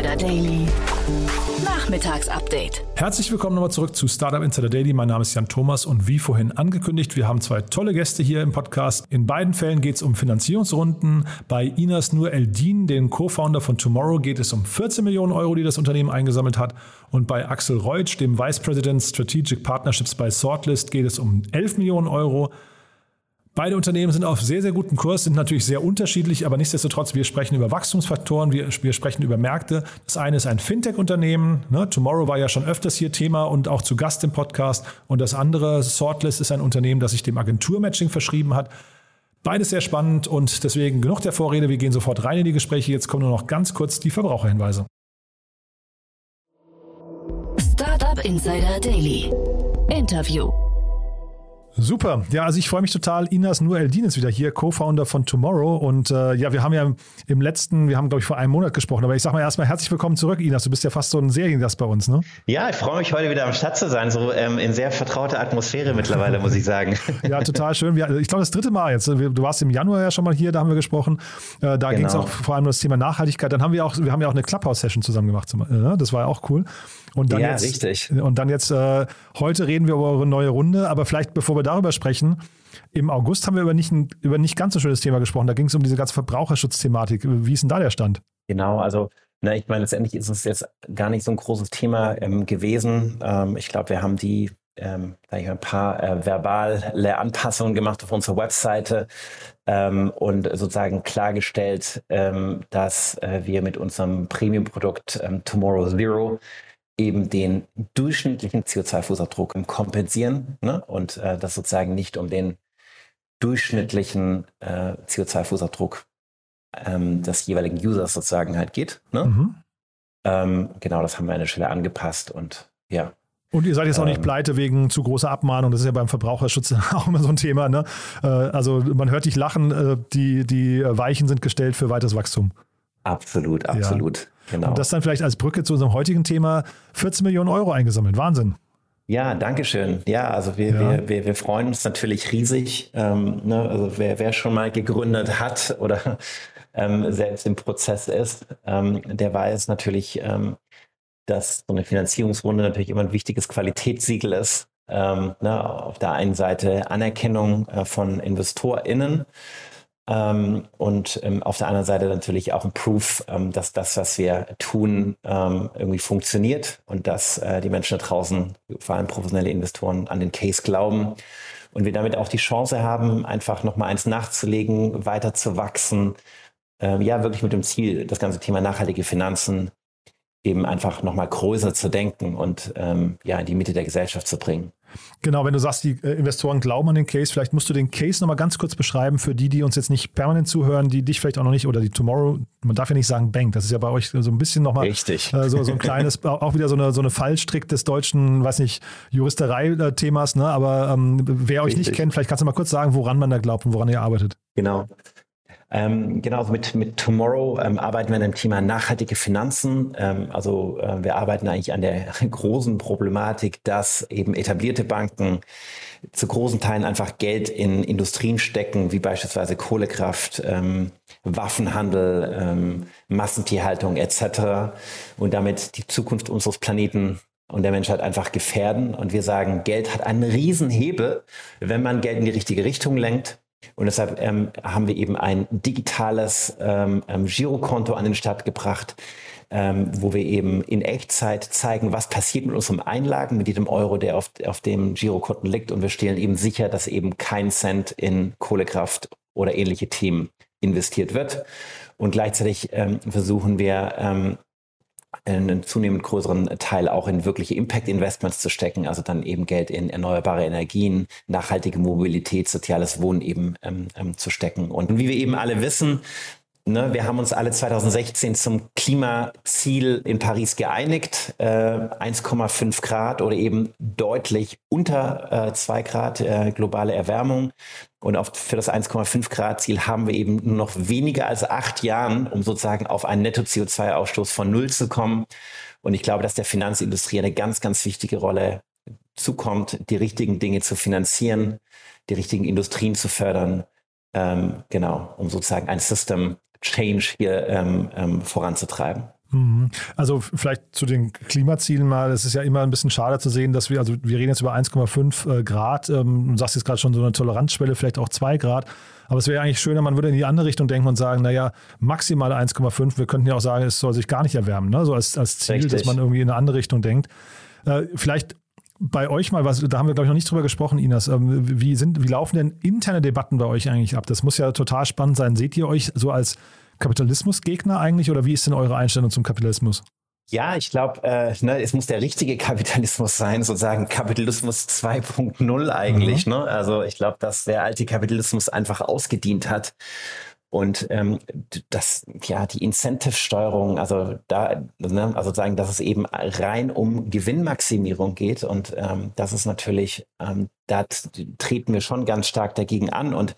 Insider Daily. Nachmittagsupdate. Herzlich willkommen nochmal zurück zu Startup Insider Daily. Mein Name ist Jan Thomas und wie vorhin angekündigt, wir haben zwei tolle Gäste hier im Podcast. In beiden Fällen geht es um Finanzierungsrunden. Bei Inas Nur Eldin, dem Co-Founder von Tomorrow, geht es um 14 Millionen Euro, die das Unternehmen eingesammelt hat. Und bei Axel Reutsch, dem Vice President Strategic Partnerships bei Sortlist, geht es um 11 Millionen Euro. Beide Unternehmen sind auf sehr, sehr gutem Kurs, sind natürlich sehr unterschiedlich, aber nichtsdestotrotz, wir sprechen über Wachstumsfaktoren, wir, wir sprechen über Märkte. Das eine ist ein Fintech-Unternehmen. Ne? Tomorrow war ja schon öfters hier Thema und auch zu Gast im Podcast. Und das andere, Sortlist, ist ein Unternehmen, das sich dem Agenturmatching verschrieben hat. Beides sehr spannend und deswegen genug der Vorrede. Wir gehen sofort rein in die Gespräche. Jetzt kommen nur noch ganz kurz die Verbraucherhinweise. Startup Insider Daily. Interview. Super. Ja, also ich freue mich total. Inas Nur Eldin ist wieder hier, Co-Founder von Tomorrow. Und äh, ja, wir haben ja im letzten, wir haben, glaube ich, vor einem Monat gesprochen. Aber ich sage mal erstmal herzlich willkommen zurück, Inas. Du bist ja fast so ein Seriengast bei uns, ne? Ja, ich freue mich heute wieder am Start zu sein. So ähm, in sehr vertrauter Atmosphäre mittlerweile, muss ich sagen. ja, total schön. Ich glaube, das dritte Mal jetzt. Du warst im Januar ja schon mal hier, da haben wir gesprochen. Äh, da genau. ging es auch vor allem um das Thema Nachhaltigkeit. Dann haben wir auch, wir haben ja auch eine Clubhouse-Session zusammen gemacht. Äh, das war ja auch cool. Und dann ja, jetzt, richtig. Und dann jetzt, äh, heute reden wir über eure neue Runde, aber vielleicht bevor wir darüber sprechen, im August haben wir über nicht, über nicht ganz so schönes Thema gesprochen. Da ging es um diese ganze Verbraucherschutzthematik. Wie ist denn da der Stand? Genau, also na, ich meine, letztendlich ist es jetzt gar nicht so ein großes Thema ähm, gewesen. Ähm, ich glaube, wir haben die ähm, ein paar äh, verbale Anpassungen gemacht auf unserer Webseite ähm, und sozusagen klargestellt, ähm, dass äh, wir mit unserem Premium-Produkt ähm, Tomorrow Zero eben den durchschnittlichen CO2-Fußabdruck kompensieren ne? und äh, das sozusagen nicht um den durchschnittlichen äh, CO2-Fußabdruck ähm, des jeweiligen Users sozusagen halt geht. Ne? Mhm. Ähm, genau, das haben wir an der Stelle angepasst und ja. Und ihr seid jetzt auch nicht ähm. pleite wegen zu großer Abmahnung. Das ist ja beim Verbraucherschutz auch immer so ein Thema. Ne? Äh, also man hört dich lachen, äh, die, die Weichen sind gestellt für weiteres Wachstum. Absolut, absolut. Ja. Genau. Und das dann vielleicht als Brücke zu unserem heutigen Thema 14 Millionen Euro eingesammelt. Wahnsinn. Ja, danke schön. Ja, also wir, ja. wir, wir, wir freuen uns natürlich riesig. Ähm, ne? Also wer, wer schon mal gegründet hat oder ähm, selbst im Prozess ist, ähm, der weiß natürlich, ähm, dass so eine Finanzierungsrunde natürlich immer ein wichtiges Qualitätssiegel ist. Ähm, ne? Auf der einen Seite Anerkennung äh, von InvestorInnen ähm, und ähm, auf der anderen Seite natürlich auch ein Proof, ähm, dass das, was wir tun, ähm, irgendwie funktioniert und dass äh, die Menschen da draußen, vor allem professionelle Investoren, an den Case glauben. Und wir damit auch die Chance haben, einfach nochmal eins nachzulegen, weiter zu wachsen. Ähm, ja, wirklich mit dem Ziel, das ganze Thema nachhaltige Finanzen eben einfach nochmal größer zu denken und ähm, ja, in die Mitte der Gesellschaft zu bringen. Genau, wenn du sagst, die äh, Investoren glauben an den Case, vielleicht musst du den Case nochmal ganz kurz beschreiben für die, die uns jetzt nicht permanent zuhören, die dich vielleicht auch noch nicht oder die Tomorrow, man darf ja nicht sagen Bank, das ist ja bei euch so ein bisschen nochmal Richtig. Äh, so, so ein kleines, auch wieder so eine, so eine Fallstrick des deutschen, weiß nicht, Juristerei-Themas, ne? aber ähm, wer euch Richtig. nicht kennt, vielleicht kannst du mal kurz sagen, woran man da glaubt und woran ihr arbeitet. Genau. Ähm, genauso mit, mit Tomorrow ähm, arbeiten wir an dem Thema nachhaltige Finanzen. Ähm, also äh, wir arbeiten eigentlich an der großen Problematik, dass eben etablierte Banken zu großen Teilen einfach Geld in Industrien stecken, wie beispielsweise Kohlekraft, ähm, Waffenhandel, ähm, Massentierhaltung etc. und damit die Zukunft unseres Planeten und der Menschheit einfach gefährden. Und wir sagen, Geld hat einen Riesenhebel, wenn man Geld in die richtige Richtung lenkt. Und deshalb ähm, haben wir eben ein digitales ähm, ähm, Girokonto an den Start gebracht, ähm, wo wir eben in Echtzeit zeigen, was passiert mit unserem Einlagen, mit jedem Euro, der auf, auf dem Girokonto liegt. Und wir stellen eben sicher, dass eben kein Cent in Kohlekraft oder ähnliche Themen investiert wird. Und gleichzeitig ähm, versuchen wir ähm, einen zunehmend größeren Teil auch in wirkliche Impact-Investments zu stecken, also dann eben Geld in erneuerbare Energien, nachhaltige Mobilität, soziales Wohnen eben ähm, ähm, zu stecken. Und wie wir eben alle wissen, Ne, wir haben uns alle 2016 zum Klimaziel in Paris geeinigt, äh, 1,5 Grad oder eben deutlich unter äh, 2 Grad äh, globale Erwärmung. Und auf, für das 1,5 Grad Ziel haben wir eben nur noch weniger als acht Jahren, um sozusagen auf einen Netto-CO2-Ausstoß von Null zu kommen. Und ich glaube, dass der Finanzindustrie eine ganz, ganz wichtige Rolle zukommt, die richtigen Dinge zu finanzieren, die richtigen Industrien zu fördern, ähm, genau, um sozusagen ein System Change hier ähm, ähm, voranzutreiben. Mhm. Also vielleicht zu den Klimazielen mal, es ist ja immer ein bisschen schade zu sehen, dass wir, also wir reden jetzt über 1,5 äh, Grad, ähm, du sagst jetzt gerade schon so eine Toleranzschwelle, vielleicht auch 2 Grad, aber es wäre eigentlich schöner, man würde in die andere Richtung denken und sagen, naja, maximal 1,5, wir könnten ja auch sagen, es soll sich gar nicht erwärmen, ne? so als, als Ziel, Richtig. dass man irgendwie in eine andere Richtung denkt. Äh, vielleicht bei euch mal, was, da haben wir glaube ich noch nicht drüber gesprochen, Inas. Ähm, wie, sind, wie laufen denn interne Debatten bei euch eigentlich ab? Das muss ja total spannend sein. Seht ihr euch so als Kapitalismusgegner eigentlich oder wie ist denn eure Einstellung zum Kapitalismus? Ja, ich glaube, äh, ne, es muss der richtige Kapitalismus sein, sozusagen Kapitalismus 2.0 eigentlich. Mhm. Ne? Also ich glaube, dass der alte Kapitalismus einfach ausgedient hat. Und ähm, das, ja, die Incentive-Steuerung, also da, ne, also sagen, dass es eben rein um Gewinnmaximierung geht und ähm, das ist natürlich, ähm, da treten wir schon ganz stark dagegen an. Und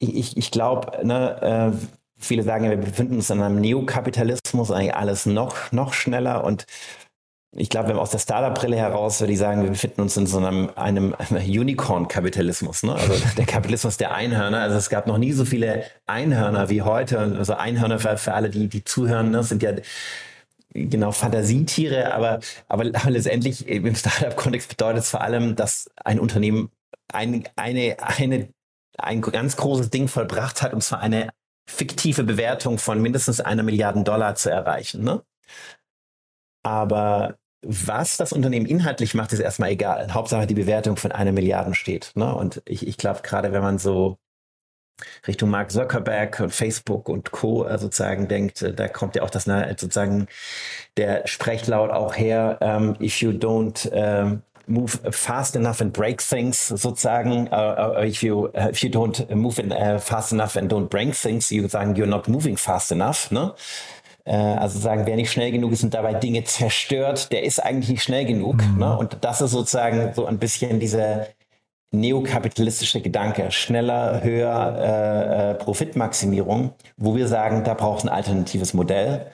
ich, ich glaube, ne, äh, viele sagen, wir befinden uns in einem Neokapitalismus, eigentlich alles noch, noch schneller und ich glaube, wenn aus der Startup-Brille heraus würde ich sagen, wir befinden uns in so einem, einem, Unicorn-Kapitalismus, ne? also der Kapitalismus der Einhörner. Also es gab noch nie so viele Einhörner wie heute. Also Einhörner für, für alle, die, die zuhören, ne? sind ja genau Fantasietiere, aber, aber, aber letztendlich im Startup-Kontext bedeutet es vor allem, dass ein Unternehmen ein, eine, eine, ein ganz großes Ding vollbracht hat, und zwar eine fiktive Bewertung von mindestens einer Milliarde Dollar zu erreichen. Ne? Aber was das Unternehmen inhaltlich macht, ist erstmal egal. Hauptsache die Bewertung von einer Milliarde steht. Ne? Und ich, ich glaube, gerade wenn man so Richtung Mark Zuckerberg und Facebook und Co. Äh, sozusagen denkt, äh, da kommt ja auch das sozusagen der Sprechlaut auch her, um, if you don't um, move fast enough and break things sozusagen, uh, uh, if you uh, if you don't move in, fast enough and don't break things, you sagen you're not moving fast enough, ne? Äh, also sagen, wer nicht schnell genug ist und dabei Dinge zerstört, der ist eigentlich nicht schnell genug. Mhm. Ne? Und das ist sozusagen so ein bisschen dieser neokapitalistische Gedanke, schneller, höher, äh, äh, Profitmaximierung, wo wir sagen, da braucht ein alternatives Modell.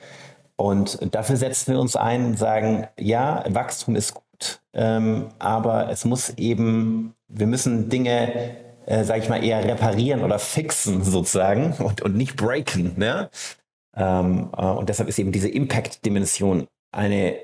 Und dafür setzen wir uns ein und sagen, ja, Wachstum ist gut, ähm, aber es muss eben, wir müssen Dinge, äh, sage ich mal, eher reparieren oder fixen sozusagen und, und nicht breaken. Ne? Ähm, äh, und deshalb ist eben diese Impact-Dimension eine,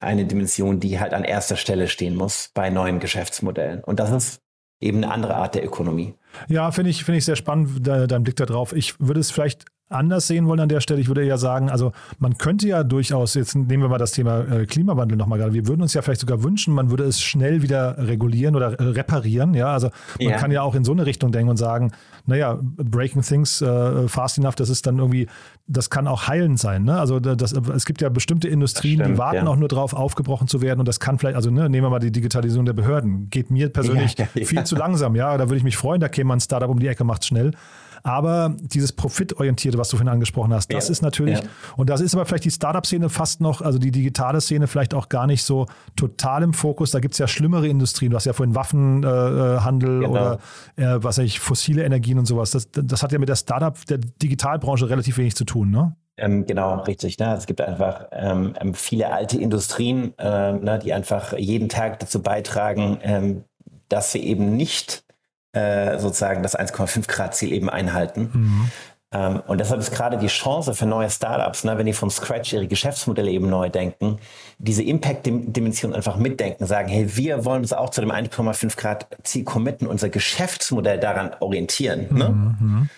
eine Dimension, die halt an erster Stelle stehen muss bei neuen Geschäftsmodellen. Und das ist eben eine andere Art der Ökonomie. Ja, finde ich, finde ich sehr spannend, dein Blick darauf. Ich würde es vielleicht anders sehen wollen an der Stelle. Ich würde ja sagen, also man könnte ja durchaus, jetzt nehmen wir mal das Thema äh, Klimawandel nochmal gerade, wir würden uns ja vielleicht sogar wünschen, man würde es schnell wieder regulieren oder äh, reparieren. Ja, also man ja. kann ja auch in so eine Richtung denken und sagen, naja, breaking things uh, fast enough, das ist dann irgendwie, das kann auch heilend sein. Ne? Also das, es gibt ja bestimmte Industrien, stimmt, die warten ja. auch nur drauf, aufgebrochen zu werden und das kann vielleicht, also ne, nehmen wir mal die Digitalisierung der Behörden, geht mir persönlich ja, viel zu langsam. Ja, da würde ich mich freuen, da käme man ein Startup um die Ecke, macht schnell. Aber dieses Profitorientierte, was du vorhin angesprochen hast, das ja, ist natürlich, ja. und das ist aber vielleicht die Startup-Szene fast noch, also die digitale Szene vielleicht auch gar nicht so total im Fokus. Da gibt es ja schlimmere Industrien. Du hast ja vorhin Waffenhandel äh, genau. oder äh, was weiß ich, fossile Energien und sowas. Das, das hat ja mit der Startup, der Digitalbranche relativ wenig zu tun, ne? Ähm, genau, richtig. Ne? Es gibt einfach ähm, ähm viele alte Industrien, äh, ne, die einfach jeden Tag dazu beitragen, ähm, dass wir eben nicht äh, sozusagen das 1,5 Grad Ziel eben einhalten. Mhm. Ähm, und deshalb ist gerade die Chance für neue Startups, ne, wenn die vom Scratch ihre Geschäftsmodelle eben neu denken, diese Impact-Dimension einfach mitdenken, sagen, hey, wir wollen uns auch zu dem 1,5 Grad Ziel committen, unser Geschäftsmodell daran orientieren. Ne? Mhm.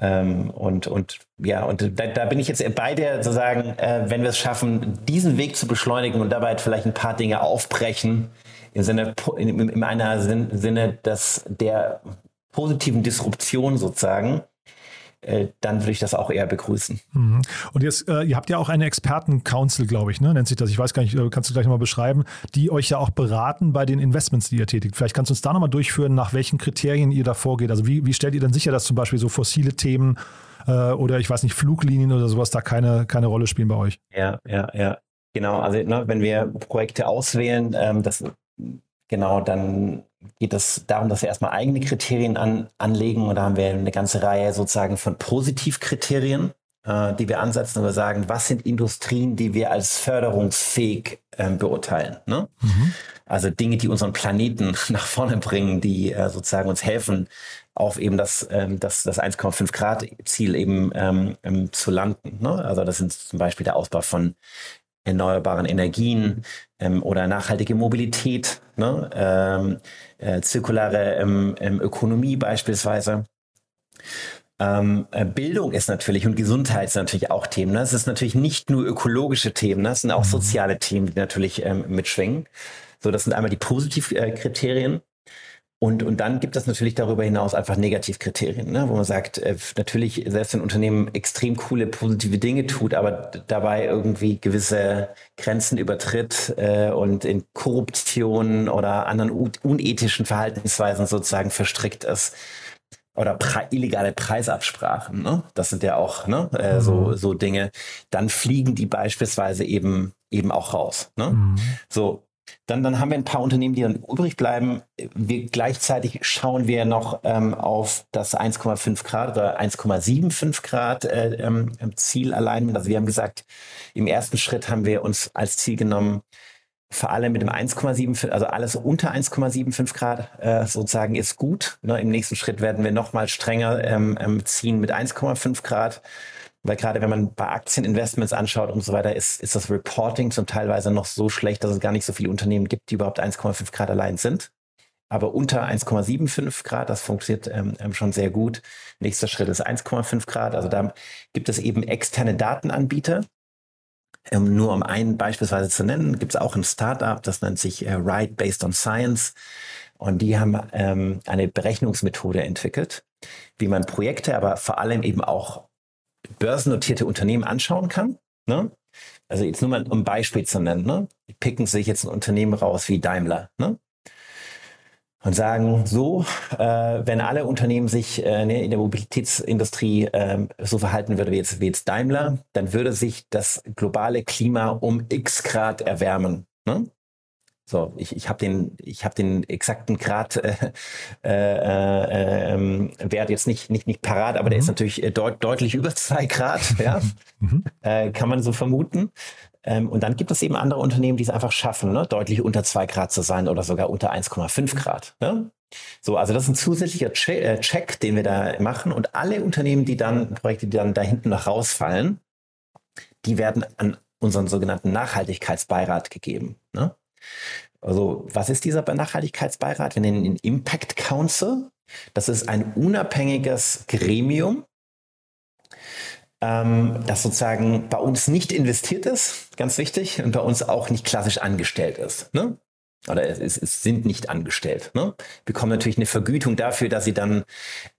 Ähm, und, und ja, und da, da bin ich jetzt bei dir zu sagen, äh, wenn wir es schaffen, diesen Weg zu beschleunigen und dabei vielleicht ein paar Dinge aufbrechen, im Sinne, in, in einer Sinne dass der positiven Disruption sozusagen, äh, dann würde ich das auch eher begrüßen. Mhm. Und jetzt, äh, ihr habt ja auch eine Experten-Council, glaube ich, ne? nennt sich das. Ich weiß gar nicht, äh, kannst du gleich nochmal beschreiben, die euch ja auch beraten bei den Investments, die ihr tätigt. Vielleicht kannst du uns da nochmal durchführen, nach welchen Kriterien ihr da vorgeht. Also wie, wie stellt ihr denn sicher, dass zum Beispiel so fossile Themen äh, oder ich weiß nicht, Fluglinien oder sowas da keine, keine Rolle spielen bei euch? Ja, ja, ja. Genau, also ne, wenn wir Projekte auswählen, ähm, das Genau, dann geht es darum, dass wir erstmal eigene Kriterien an, anlegen und da haben wir eine ganze Reihe sozusagen von Positivkriterien. äh, die wir ansetzen, und wir sagen, was sind Industrien, die wir als förderungsfähig äh, beurteilen. Ne? Mhm. Also Dinge, die unseren Planeten nach vorne bringen, die äh, sozusagen uns helfen, auf eben das, ähm, das, das 1,5 Grad Ziel eben ähm, ähm, zu landen. Ne? Also das sind zum Beispiel der Ausbau von erneuerbaren Energien ähm, oder nachhaltige Mobilität, ne? ähm, äh, zirkulare ähm, ähm, Ökonomie beispielsweise. Ähm, äh, Bildung ist natürlich und Gesundheit sind natürlich auch Themen. Ne? Es ist natürlich nicht nur ökologische Themen, ne? es sind auch mhm. soziale Themen, die natürlich ähm, mitschwingen. So, das sind einmal die Positivkriterien. Und, und dann gibt es natürlich darüber hinaus einfach Negativkriterien, ne? wo man sagt, äh, natürlich, selbst wenn ein Unternehmen extrem coole, positive Dinge tut, aber dabei irgendwie gewisse Grenzen übertritt äh, und in Korruption oder anderen unethischen Verhaltensweisen sozusagen verstrickt ist, oder pre illegale Preisabsprachen, ne? das sind ja auch ne? äh, so, mhm. so Dinge, dann fliegen die beispielsweise eben eben auch raus. Ne? Mhm. So, dann, dann haben wir ein paar Unternehmen, die dann übrig bleiben. Wir, gleichzeitig schauen wir noch ähm, auf das 1,5 Grad oder 1,75 Grad äh, ähm, Ziel allein. Also wir haben gesagt, im ersten Schritt haben wir uns als Ziel genommen, vor allem mit dem 1,75, also alles unter 1,75 Grad äh, sozusagen ist gut. Ne? Im nächsten Schritt werden wir nochmal strenger ähm, ähm ziehen mit 1,5 Grad. Weil gerade wenn man bei Aktieninvestments anschaut und so weiter, ist, ist das Reporting zum Teilweise noch so schlecht, dass es gar nicht so viele Unternehmen gibt, die überhaupt 1,5 Grad allein sind. Aber unter 1,75 Grad, das funktioniert ähm, ähm, schon sehr gut. Nächster Schritt ist 1,5 Grad. Also da gibt es eben externe Datenanbieter. Ähm, nur um einen beispielsweise zu nennen, gibt es auch ein Startup, das nennt sich äh, Ride Based on Science. Und die haben ähm, eine Berechnungsmethode entwickelt, wie man Projekte, aber vor allem eben auch börsennotierte Unternehmen anschauen kann. Ne? Also jetzt nur mal um ein Beispiel zu nennen. Ne? Picken sich jetzt ein Unternehmen raus wie Daimler. Ne? Und sagen, so, äh, wenn alle Unternehmen sich äh, ne, in der Mobilitätsindustrie äh, so verhalten würden wie jetzt, wie jetzt Daimler, dann würde sich das globale Klima um x Grad erwärmen. Ne? So, ich, ich habe den, ich hab den exakten Grad äh, äh, äh, Wert jetzt nicht, nicht, nicht parat, aber mhm. der ist mhm. natürlich äh, deut deutlich über zwei Grad, ja, mhm. äh, kann man so vermuten. Ähm, und dann gibt es eben andere Unternehmen, die es einfach schaffen, ne, deutlich unter zwei Grad zu sein oder sogar unter 1,5 Grad. Ne? So, also das ist ein zusätzlicher Che äh, Check, den wir da machen. Und alle Unternehmen, die dann, Projekte, die dann da hinten noch rausfallen, die werden an unseren sogenannten Nachhaltigkeitsbeirat gegeben. Ne? Also, was ist dieser Nachhaltigkeitsbeirat? Wir nennen ihn Impact Council. Das ist ein unabhängiges Gremium, ähm, das sozusagen bei uns nicht investiert ist, ganz wichtig, und bei uns auch nicht klassisch angestellt ist. Ne? Oder es, es, sind nicht angestellt. Ne? Bekommen natürlich eine Vergütung dafür, dass sie dann,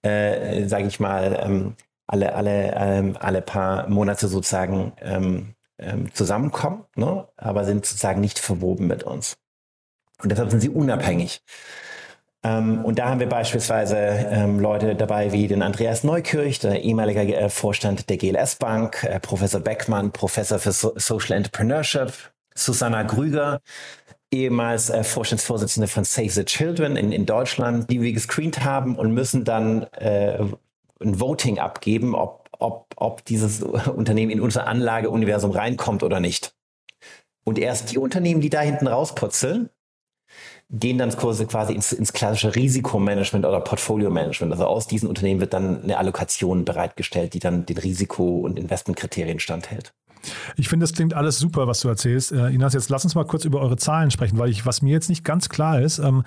äh, sage ich mal, ähm, alle, alle, ähm, alle paar Monate sozusagen ähm, ähm, zusammenkommen, ne? aber sind sozusagen nicht verwoben mit uns. Und deshalb sind sie unabhängig. Ähm, und da haben wir beispielsweise ähm, Leute dabei wie den Andreas Neukirch, der ehemalige äh, Vorstand der GLS Bank, äh, Professor Beckmann, Professor für so Social Entrepreneurship, Susanna Grüger, ehemals äh, Vorstandsvorsitzende von Save the Children in, in Deutschland, die wir gescreent haben und müssen dann äh, ein Voting abgeben, ob ob, ob dieses Unternehmen in unser Anlageuniversum reinkommt oder nicht. Und erst die Unternehmen, die da hinten rausputzeln, gehen dann quasi ins, ins klassische Risikomanagement oder Portfolio-Management. Also aus diesen Unternehmen wird dann eine Allokation bereitgestellt, die dann den Risiko- und Investmentkriterien standhält. Ich finde, das klingt alles super, was du erzählst. Äh, Inas, jetzt lass uns mal kurz über eure Zahlen sprechen, weil ich, was mir jetzt nicht ganz klar ist, ähm,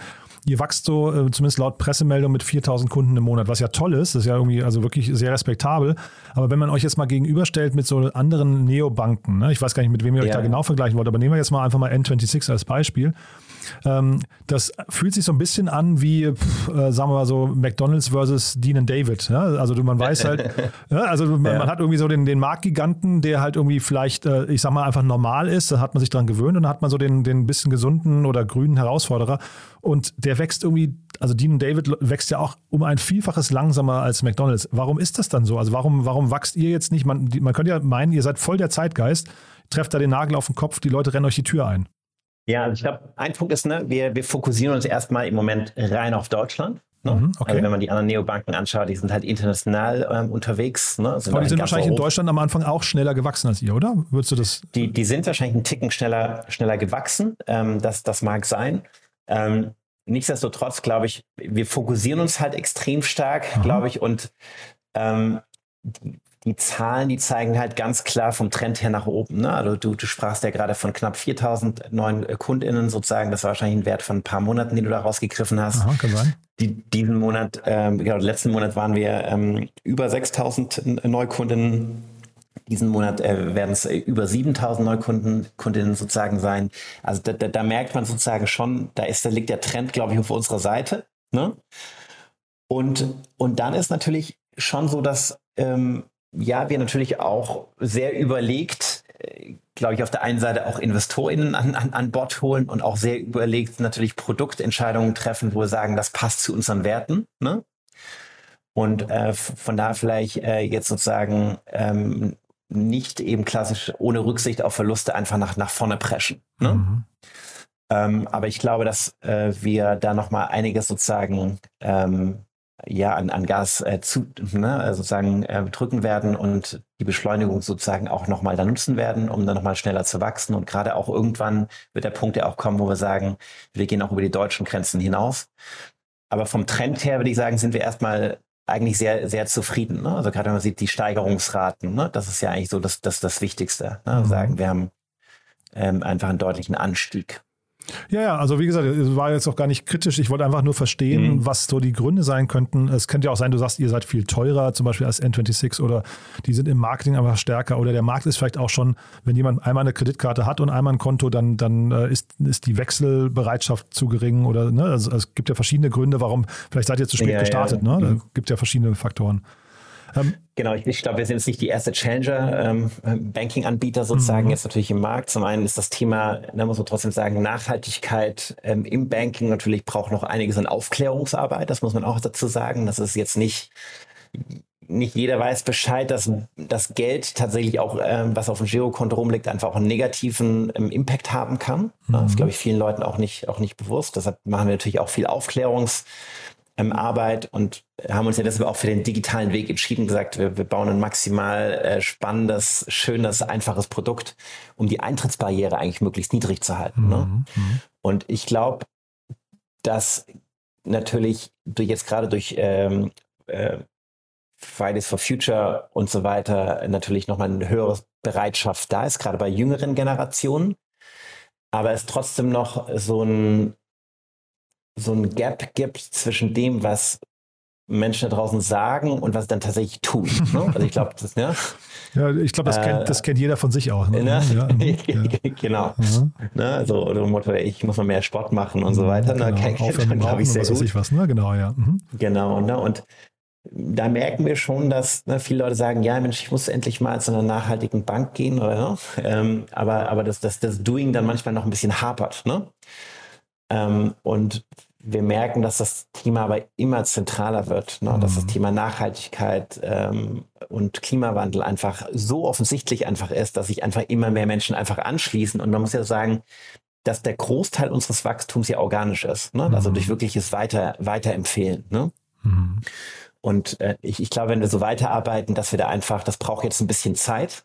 ihr wächst so, äh, zumindest laut Pressemeldung, mit 4000 Kunden im Monat, was ja toll ist. Das ist ja irgendwie also wirklich sehr respektabel. Aber wenn man euch jetzt mal gegenüberstellt mit so anderen Neobanken, ne, ich weiß gar nicht, mit wem ihr ja. euch da genau vergleichen wollt, aber nehmen wir jetzt mal einfach mal N26 als Beispiel. Ähm, das fühlt sich so ein bisschen an wie, pff, äh, sagen wir mal so, McDonalds versus Dean and David. Ja? Also man weiß halt, also man, ja. man, hat irgendwie so den, den Marktgiganten, der halt irgendwie vielleicht, äh, ich sag mal, einfach normal ist, da hat man sich dran gewöhnt und dann hat man so den, den bisschen gesunden oder grünen Herausforderer und der wächst irgendwie, also Dean and David wächst ja auch um ein Vielfaches langsamer als McDonalds. Warum ist das dann so? Also warum, warum wachst ihr jetzt nicht? Man, man könnte ja meinen, ihr seid voll der Zeitgeist, trefft da den Nagel auf den Kopf, die Leute rennen euch die Tür ein. Ja, also ich glaube, ein Punkt ist, ne, wir, wir fokussieren uns erstmal im Moment rein auf Deutschland. Ne? Mhm, okay. Also wenn man die anderen Neobanken anschaut, die sind halt international ähm, unterwegs. Ne? Sind Aber die sind wahrscheinlich in Deutschland am Anfang auch schneller gewachsen als ihr, oder? Würdest du das? Die, die sind wahrscheinlich einen Ticken schneller, schneller gewachsen. Ähm, das, das mag sein. Ähm, nichtsdestotrotz glaube ich, wir fokussieren uns halt extrem stark, glaube ich, und ähm, die, Zahlen, die zeigen halt ganz klar vom Trend her nach oben. Ne? Also du, du sprachst ja gerade von knapp 4000 neuen äh, KundInnen sozusagen. Das war wahrscheinlich ein Wert von ein paar Monaten, den du da rausgegriffen hast. Aha, kann sein. Die, diesen Monat, ähm, genau, letzten Monat waren wir ähm, über 6000 Neukundinnen. Diesen Monat äh, werden es äh, über 7000 Neukunden, Kundinnen sozusagen sein. Also da, da, da, merkt man sozusagen schon, da ist, da liegt der Trend, glaube ich, auf unserer Seite. Ne? Und, und dann ist natürlich schon so, dass ähm, ja, wir natürlich auch sehr überlegt, äh, glaube ich, auf der einen Seite auch InvestorInnen an, an, an Bord holen und auch sehr überlegt natürlich Produktentscheidungen treffen, wo wir sagen, das passt zu unseren Werten. Ne? Und äh, von da vielleicht äh, jetzt sozusagen ähm, nicht eben klassisch ohne Rücksicht auf Verluste einfach nach, nach vorne preschen. Ne? Mhm. Ähm, aber ich glaube, dass äh, wir da nochmal einiges sozusagen ähm, ja, an, an Gas äh, zu, ne, äh, sozusagen äh, drücken werden und die Beschleunigung sozusagen auch nochmal da nutzen werden, um dann nochmal schneller zu wachsen. Und gerade auch irgendwann wird der Punkt ja auch kommen, wo wir sagen, wir gehen auch über die deutschen Grenzen hinaus. Aber vom Trend her würde ich sagen, sind wir erstmal eigentlich sehr, sehr zufrieden. Ne? Also gerade wenn man sieht, die Steigerungsraten, ne? das ist ja eigentlich so das, das, das Wichtigste. Ne? Mhm. Sagen, wir haben ähm, einfach einen deutlichen Anstieg. Ja, ja, also wie gesagt, es war jetzt auch gar nicht kritisch. Ich wollte einfach nur verstehen, mhm. was so die Gründe sein könnten. Es könnte ja auch sein, du sagst, ihr seid viel teurer, zum Beispiel als N26 oder die sind im Marketing einfach stärker oder der Markt ist vielleicht auch schon, wenn jemand einmal eine Kreditkarte hat und einmal ein Konto, dann, dann äh, ist, ist die Wechselbereitschaft zu gering oder ne? also, es gibt ja verschiedene Gründe, warum, vielleicht seid ihr zu spät ja, gestartet, ja. ne? Da mhm. gibt ja verschiedene Faktoren. Ähm, genau, ich, ich glaube, wir sind jetzt nicht die erste Challenger-Banking-Anbieter ähm, sozusagen mhm. jetzt natürlich im Markt. Zum einen ist das Thema, da muss man trotzdem sagen, Nachhaltigkeit ähm, im Banking natürlich braucht noch einiges an Aufklärungsarbeit. Das muss man auch dazu sagen. Das ist jetzt nicht nicht jeder weiß Bescheid, dass das Geld tatsächlich auch, ähm, was auf dem Girokonto rumliegt, einfach auch einen negativen ähm, Impact haben kann. Mhm. Das ist, glaube ich, vielen Leuten auch nicht, auch nicht bewusst. Deshalb machen wir natürlich auch viel Aufklärungs- ähm, Arbeit und haben uns ja deshalb auch für den digitalen Weg entschieden, gesagt, wir, wir bauen ein maximal äh, spannendes, schönes, einfaches Produkt, um die Eintrittsbarriere eigentlich möglichst niedrig zu halten. Ne? Mhm. Ne? Und ich glaube, dass natürlich durch jetzt gerade durch ähm, äh, Fridays for Future und so weiter natürlich nochmal eine höhere Bereitschaft da ist, gerade bei jüngeren Generationen. Aber es trotzdem noch so ein so ein Gap gibt zwischen dem, was Menschen da draußen sagen und was sie dann tatsächlich tun. Ne? Also ich glaube, das, ne? Ja, ich glaube, das, äh, kennt, das kennt jeder von sich auch. Ne? ne? Ja, ja. genau. Mhm. Ne? Also oder Motto, ich muss mal mehr Sport machen und so weiter. Ne? Genau. Kennt, Aufhören glaube ich sehr was gut. Ich was, ne? Genau, ja. Mhm. Genau. Ne? Und da merken wir schon, dass ne, viele Leute sagen, ja Mensch, ich muss endlich mal zu einer nachhaltigen Bank gehen, oder, ne? ähm, aber, aber das, das, das Doing dann manchmal noch ein bisschen hapert. Ne? Ähm, und wir merken, dass das Thema aber immer zentraler wird, ne? dass das mhm. Thema Nachhaltigkeit ähm, und Klimawandel einfach so offensichtlich einfach ist, dass sich einfach immer mehr Menschen einfach anschließen. Und man muss ja sagen, dass der Großteil unseres Wachstums ja organisch ist, ne? also mhm. durch wirkliches Weiter, Weiterempfehlen. Ne? Mhm. Und äh, ich, ich glaube, wenn wir so weiterarbeiten, dass wir da einfach, das braucht jetzt ein bisschen Zeit,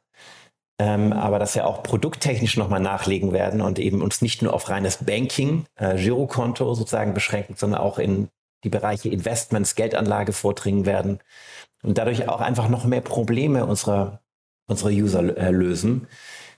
ähm, aber dass wir auch produkttechnisch nochmal nachlegen werden und eben uns nicht nur auf reines Banking, äh, Girokonto sozusagen beschränken, sondern auch in die Bereiche Investments, Geldanlage vordringen werden und dadurch auch einfach noch mehr Probleme unserer, unserer User äh, lösen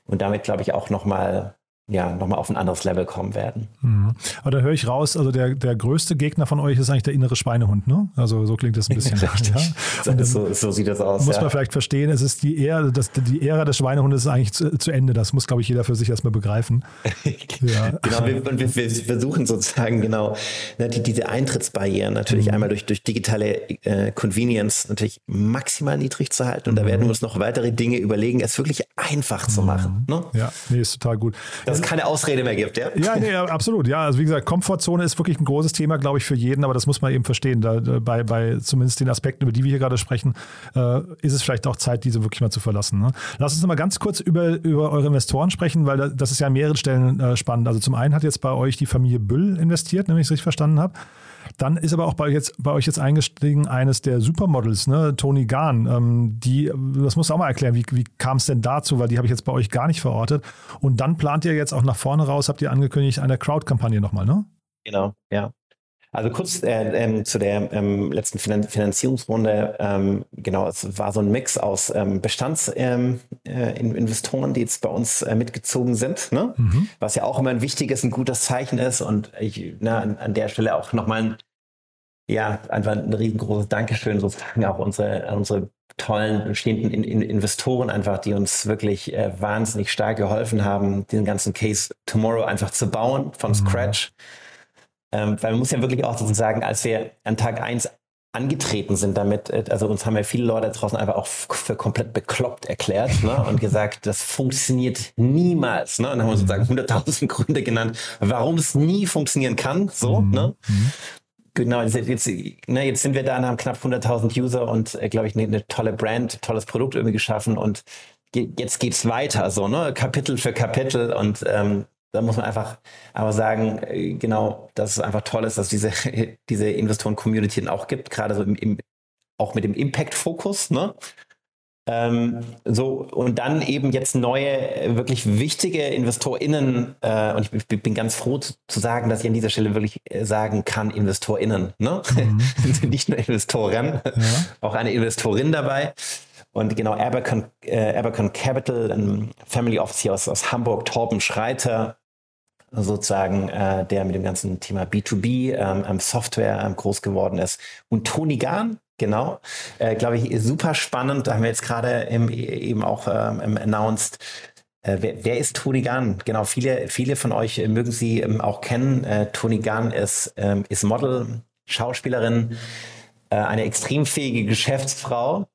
und damit, glaube ich, auch nochmal ja, nochmal auf ein anderes Level kommen werden. Mhm. Aber da höre ich raus, also der, der größte Gegner von euch ist eigentlich der innere Schweinehund, ne? Also so klingt das ein bisschen. Richtig. Ja? So, so, sieht das aus. Muss ja. man vielleicht verstehen, es ist die Ära, das, die Ära des Schweinehundes ist eigentlich zu, zu Ende. Das muss, glaube ich, jeder für sich erstmal begreifen. ja. Genau, wir, wir, wir, versuchen sozusagen genau ne, die, diese Eintrittsbarrieren natürlich mhm. einmal durch, durch digitale äh, Convenience natürlich maximal niedrig zu halten. Und mhm. da werden wir uns noch weitere Dinge überlegen, es wirklich einfach zu machen. Mhm. Ne? Ja, nee, ist total gut. Das es keine Ausrede mehr gibt, ja? Ja, nee, absolut. Ja, also wie gesagt, Komfortzone ist wirklich ein großes Thema, glaube ich, für jeden, aber das muss man eben verstehen. Da, bei, bei zumindest den Aspekten, über die wir hier gerade sprechen, äh, ist es vielleicht auch Zeit, diese wirklich mal zu verlassen. Ne? Lass uns noch mal ganz kurz über, über eure Investoren sprechen, weil das ist ja an mehreren Stellen äh, spannend. Also zum einen hat jetzt bei euch die Familie Büll investiert, wenn ich es richtig verstanden habe. Dann ist aber auch bei, jetzt, bei euch jetzt eingestiegen eines der Supermodels, ne? Tony Gahn. Ähm, die, das musst du auch mal erklären, wie, wie kam es denn dazu, weil die habe ich jetzt bei euch gar nicht verortet. Und dann plant ihr jetzt auch nach vorne raus, habt ihr angekündigt, eine Crowd-Kampagne nochmal, ne? Genau, ja. Also kurz äh, ähm, zu der ähm, letzten Finan Finanzierungsrunde. Ähm, genau, es war so ein Mix aus ähm, Bestandsinvestoren, ähm, äh, die jetzt bei uns äh, mitgezogen sind, ne? Mhm. was ja auch immer ein wichtiges, ein gutes Zeichen ist. Und ich, na, an, an der Stelle auch nochmal ein, ja, einfach ein riesengroßes Dankeschön sozusagen auch unsere, unsere tollen bestehenden in, in Investoren einfach, die uns wirklich äh, wahnsinnig stark geholfen haben, den ganzen Case Tomorrow einfach zu bauen von mhm. Scratch. Ähm, weil man muss ja wirklich auch sagen, als wir an Tag 1 angetreten sind damit, äh, also uns haben ja viele Leute draußen einfach auch für komplett bekloppt erklärt ne, und gesagt, das funktioniert niemals. Ne? Und haben wir sozusagen 100.000 mhm. Gründe genannt, warum es nie funktionieren kann. So, mhm. ne? Mhm. Genau, jetzt, jetzt, ne, jetzt sind wir da und haben knapp 100.000 User und, äh, glaube ich, eine ne tolle Brand, tolles Produkt irgendwie geschaffen und ge jetzt geht's weiter, so, ne, Kapitel für Kapitel und ähm, da muss man einfach aber sagen, äh, genau, dass es einfach toll ist, dass diese, diese Investoren-Community dann auch gibt, gerade so im, im, auch mit dem Impact-Fokus, ne? Ähm, so, und dann eben jetzt neue, wirklich wichtige InvestorInnen, äh, und ich bin ganz froh zu, zu, sagen, dass ich an dieser Stelle wirklich äh, sagen kann, InvestorInnen, ne? Mhm. Nicht nur Investoren, ja. auch eine Investorin dabei. Und genau, Abercon, äh, Abercon Capital, ein Family Office hier aus, aus Hamburg, Torben Schreiter, sozusagen, äh, der mit dem ganzen Thema B2B, ähm, Software ähm, groß geworden ist. Und Toni Gahn, genau, äh, glaube ich, super spannend. Da haben wir jetzt gerade eben auch ähm, announced, äh, wer, wer, ist Toni Gahn? Genau, viele, viele von euch mögen sie ähm, auch kennen. Äh, Toni Gahn ist, ähm, ist Model, Schauspielerin, äh, eine extrem fähige Geschäftsfrau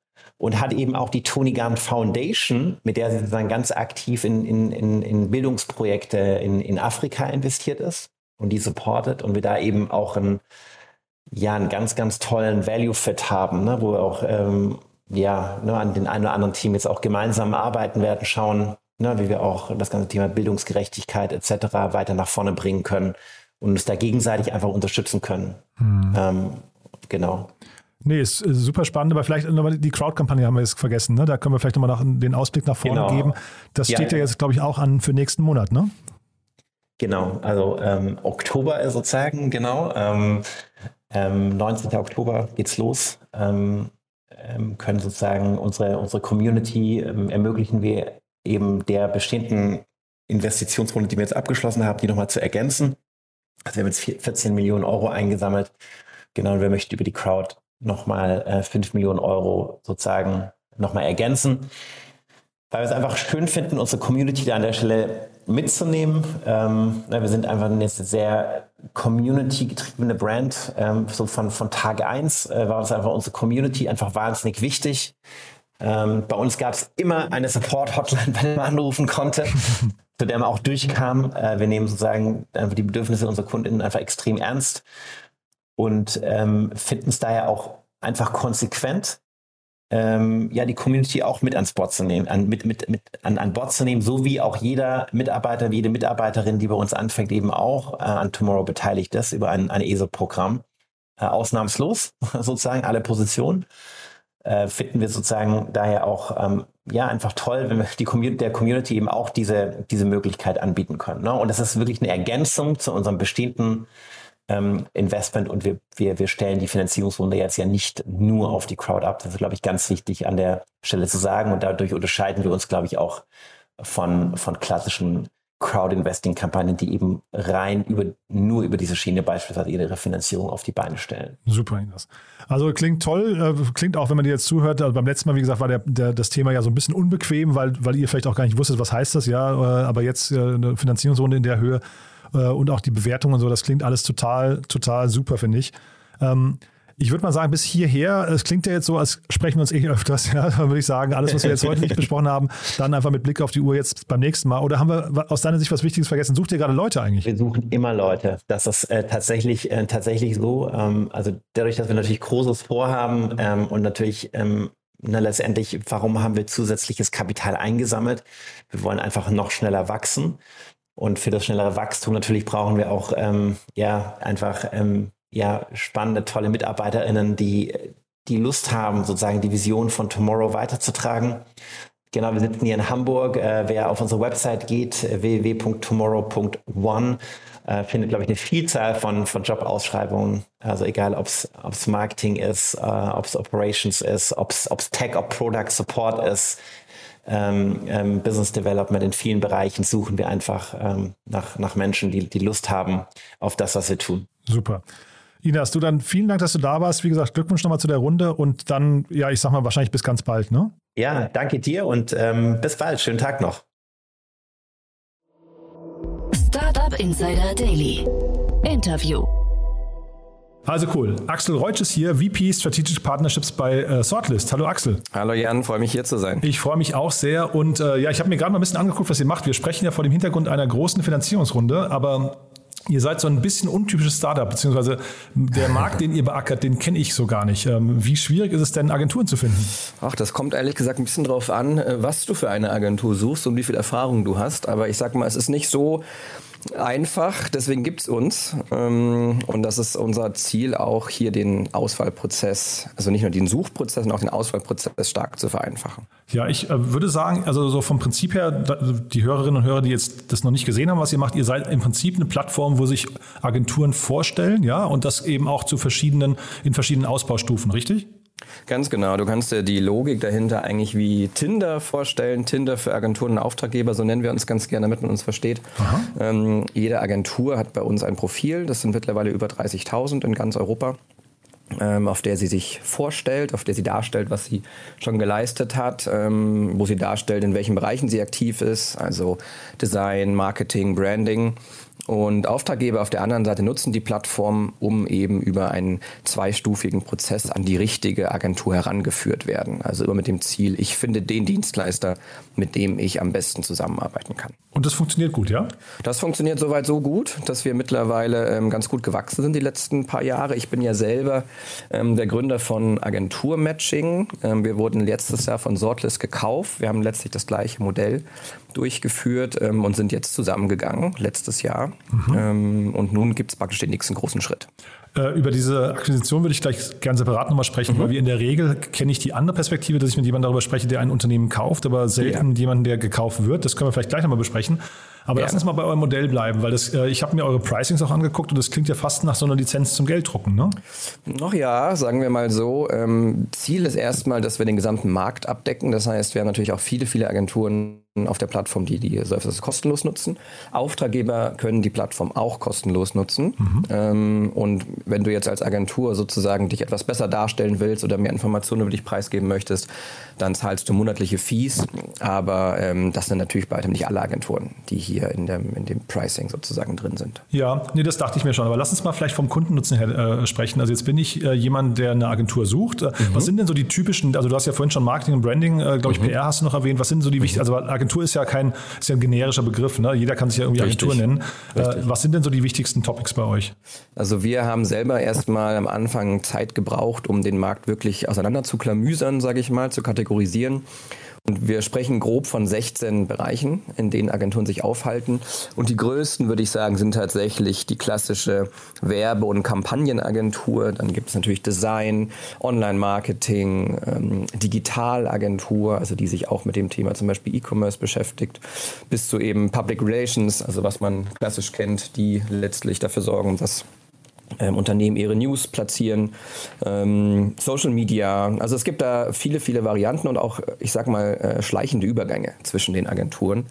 und hat eben auch die Tony Gunn Foundation, mit der sie sozusagen ganz aktiv in, in, in, in Bildungsprojekte in, in Afrika investiert ist und die supportet und wir da eben auch einen, ja, einen ganz, ganz tollen Value-Fit haben, ne, wo wir auch ähm, ja, ne, an den einen oder anderen Team jetzt auch gemeinsam arbeiten werden, schauen, ne, wie wir auch das ganze Thema Bildungsgerechtigkeit etc. weiter nach vorne bringen können und uns da gegenseitig einfach unterstützen können. Mhm. Ähm, genau. Nee, ist, super spannend, aber vielleicht nochmal die Crowd-Kampagne haben wir jetzt vergessen. Ne? Da können wir vielleicht nochmal den Ausblick nach vorne genau. geben. Das ja, steht ja jetzt, glaube ich, auch an für nächsten Monat, ne? Genau, also ähm, Oktober sozusagen, genau. Ähm, ähm, 19. Oktober geht's los. Ähm, ähm, können sozusagen unsere, unsere Community ähm, ermöglichen wir eben der bestehenden Investitionsrunde, die wir jetzt abgeschlossen haben, die nochmal zu ergänzen. Also wir haben jetzt 14 Millionen Euro eingesammelt. Genau, und wir möchten über die Crowd nochmal äh, 5 Millionen Euro sozusagen nochmal ergänzen. Weil wir es einfach schön finden, unsere Community da an der Stelle mitzunehmen. Ähm, wir sind einfach eine sehr community-getriebene Brand. Ähm, so von, von Tag 1 äh, war uns einfach unsere Community einfach wahnsinnig wichtig. Ähm, bei uns gab es immer eine Support-Hotline, bei der man anrufen konnte, zu der man auch durchkam. Äh, wir nehmen sozusagen einfach die Bedürfnisse unserer Kundinnen einfach extrem ernst und ähm, finden es daher auch einfach konsequent, ähm, ja, die Community auch mit ans Board zu nehmen, an, mit, mit, mit an, an Bord zu nehmen, so wie auch jeder Mitarbeiter, jede Mitarbeiterin, die bei uns anfängt, eben auch äh, an Tomorrow beteiligt ist über ein, ein ESO-Programm. Äh, ausnahmslos, sozusagen, alle Positionen. Äh, finden wir sozusagen daher auch ähm, ja einfach toll, wenn wir die Community, der Community eben auch diese, diese Möglichkeit anbieten können. Ne? Und das ist wirklich eine Ergänzung zu unserem bestehenden ähm, Investment und wir, wir, wir stellen die Finanzierungsrunde jetzt ja nicht nur auf die Crowd ab. Das ist, glaube ich, ganz wichtig an der Stelle zu sagen und dadurch unterscheiden wir uns, glaube ich, auch von, von klassischen Crowd-Investing-Kampagnen, die eben rein über, nur über diese Schiene beispielsweise ihre Finanzierung auf die Beine stellen. Super, Ines. Also klingt toll, äh, klingt auch, wenn man dir jetzt zuhört, also beim letzten Mal, wie gesagt, war der, der, das Thema ja so ein bisschen unbequem, weil, weil ihr vielleicht auch gar nicht wusstet, was heißt das, ja, äh, aber jetzt äh, eine Finanzierungsrunde in der Höhe und auch die Bewertung und so, das klingt alles total, total super, finde ich. Ähm, ich würde mal sagen, bis hierher, es klingt ja jetzt so, als sprechen wir uns eh öfters, ja, dann würde ich sagen, alles, was wir jetzt heute nicht besprochen haben, dann einfach mit Blick auf die Uhr jetzt beim nächsten Mal. Oder haben wir aus deiner Sicht was Wichtiges vergessen? Sucht ihr gerade Leute eigentlich? Wir suchen immer Leute. Das ist äh, tatsächlich, äh, tatsächlich so. Ähm, also dadurch, dass wir natürlich Großes vorhaben ähm, und natürlich ähm, na, letztendlich, warum haben wir zusätzliches Kapital eingesammelt? Wir wollen einfach noch schneller wachsen. Und für das schnellere Wachstum natürlich brauchen wir auch ähm, ja einfach ähm, ja spannende, tolle MitarbeiterInnen, die, die Lust haben, sozusagen die Vision von Tomorrow weiterzutragen. Genau, wir sitzen hier in Hamburg. Äh, wer auf unsere Website geht, äh, www.tomorrow.one, äh, findet, glaube ich, eine Vielzahl von, von Jobausschreibungen. Also egal, ob es Marketing ist, äh, ob es Operations ist, ob es Tech, ob Product Support ist, ähm, ähm, Business Development in vielen Bereichen suchen wir einfach ähm, nach, nach Menschen, die, die Lust haben auf das, was wir tun. Super. Inas, du dann vielen Dank, dass du da warst. Wie gesagt, Glückwunsch nochmal zu der Runde und dann, ja, ich sag mal, wahrscheinlich bis ganz bald, ne? Ja, danke dir und ähm, bis bald. Schönen Tag noch. Startup Insider Daily. Interview. Also cool. Axel Reutsch ist hier, VP Strategic Partnerships bei äh, Sortlist. Hallo Axel. Hallo Jan, freue mich hier zu sein. Ich freue mich auch sehr und äh, ja, ich habe mir gerade mal ein bisschen angeguckt, was ihr macht. Wir sprechen ja vor dem Hintergrund einer großen Finanzierungsrunde, aber Ihr seid so ein bisschen untypisches Startup, beziehungsweise der Markt, den ihr beackert, den kenne ich so gar nicht. Ähm, wie schwierig ist es denn, Agenturen zu finden? Ach, das kommt ehrlich gesagt ein bisschen drauf an, äh, was du für eine Agentur suchst und wie viel Erfahrung du hast. Aber ich sag mal, es ist nicht so, einfach, deswegen gibt es uns. Ähm, und das ist unser Ziel, auch hier den Auswahlprozess, also nicht nur den Suchprozess, sondern auch den Auswahlprozess stark zu vereinfachen. Ja, ich äh, würde sagen, also so vom Prinzip her, die Hörerinnen und Hörer, die jetzt das noch nicht gesehen haben, was ihr macht, ihr seid im Prinzip eine Plattform, wo sich Agenturen vorstellen, ja, und das eben auch zu verschiedenen, in verschiedenen Ausbaustufen, richtig? Ganz genau. Du kannst dir die Logik dahinter eigentlich wie Tinder vorstellen. Tinder für Agenturen und Auftraggeber, so nennen wir uns ganz gerne, damit man uns versteht. Ähm, jede Agentur hat bei uns ein Profil. Das sind mittlerweile über 30.000 in ganz Europa. Ähm, auf der sie sich vorstellt, auf der sie darstellt, was sie schon geleistet hat, ähm, wo sie darstellt, in welchen Bereichen sie aktiv ist, also Design, Marketing, Branding. Und Auftraggeber auf der anderen Seite nutzen die Plattform, um eben über einen zweistufigen Prozess an die richtige Agentur herangeführt werden. Also immer mit dem Ziel, ich finde den Dienstleister, mit dem ich am besten zusammenarbeiten kann. Und das funktioniert gut, ja? Das funktioniert soweit so gut, dass wir mittlerweile ähm, ganz gut gewachsen sind die letzten paar Jahre. Ich bin ja selber ähm, der Gründer von Agentur Matching. Ähm, wir wurden letztes Jahr von Sortlist gekauft. Wir haben letztlich das gleiche Modell durchgeführt ähm, und sind jetzt zusammengegangen letztes Jahr. Mhm. Ähm, und nun gibt es praktisch den nächsten großen Schritt. Äh, über diese Akquisition würde ich gleich gerne separat nochmal sprechen, mhm. weil wir in der Regel kenne ich die andere Perspektive, dass ich mit jemandem darüber spreche, der ein Unternehmen kauft, aber selten ja. jemanden, der gekauft wird. Das können wir vielleicht gleich nochmal besprechen. Aber ja. lass uns mal bei eurem Modell bleiben, weil das, äh, ich habe mir eure Pricings auch angeguckt und das klingt ja fast nach so einer Lizenz zum Gelddrucken, ne? Noch ja, sagen wir mal so. Ähm, Ziel ist erstmal, dass wir den gesamten Markt abdecken. Das heißt, wir haben natürlich auch viele, viele Agenturen auf der Plattform, die die Services kostenlos nutzen. Auftraggeber können die Plattform auch kostenlos nutzen. Mhm. Ähm, und wenn du jetzt als Agentur sozusagen dich etwas besser darstellen willst oder mehr Informationen über dich preisgeben möchtest, dann zahlst du monatliche Fees. Aber ähm, das sind natürlich bei weitem nicht alle Agenturen, die hier in dem, in dem Pricing sozusagen drin sind. Ja, nee, das dachte ich mir schon. Aber lass uns mal vielleicht vom Kundennutzen her äh, sprechen. Also jetzt bin ich äh, jemand, der eine Agentur sucht. Äh, mhm. Was sind denn so die typischen, also du hast ja vorhin schon Marketing und Branding, äh, glaube ich, mhm. PR hast du noch erwähnt. Was sind so die wichtigsten, also Agentur ist ja kein, ist ja ein generischer Begriff, ne? Jeder kann sich ja irgendwie Richtig. Agentur nennen. Äh, was sind denn so die wichtigsten Topics bei euch? Also wir haben selber erstmal am Anfang Zeit gebraucht, um den Markt wirklich auseinander zu klamüsern, sage ich mal, zu kategorisieren. Und wir sprechen grob von 16 Bereichen, in denen Agenturen sich aufhalten. Und die größten, würde ich sagen, sind tatsächlich die klassische Werbe- und Kampagnenagentur. Dann gibt es natürlich Design, Online-Marketing, ähm, Digitalagentur, also die sich auch mit dem Thema zum Beispiel E-Commerce beschäftigt, bis zu eben Public Relations, also was man klassisch kennt, die letztlich dafür sorgen, dass ähm, Unternehmen ihre News platzieren, ähm, Social Media. Also es gibt da viele, viele Varianten und auch, ich sag mal, äh, schleichende Übergänge zwischen den Agenturen,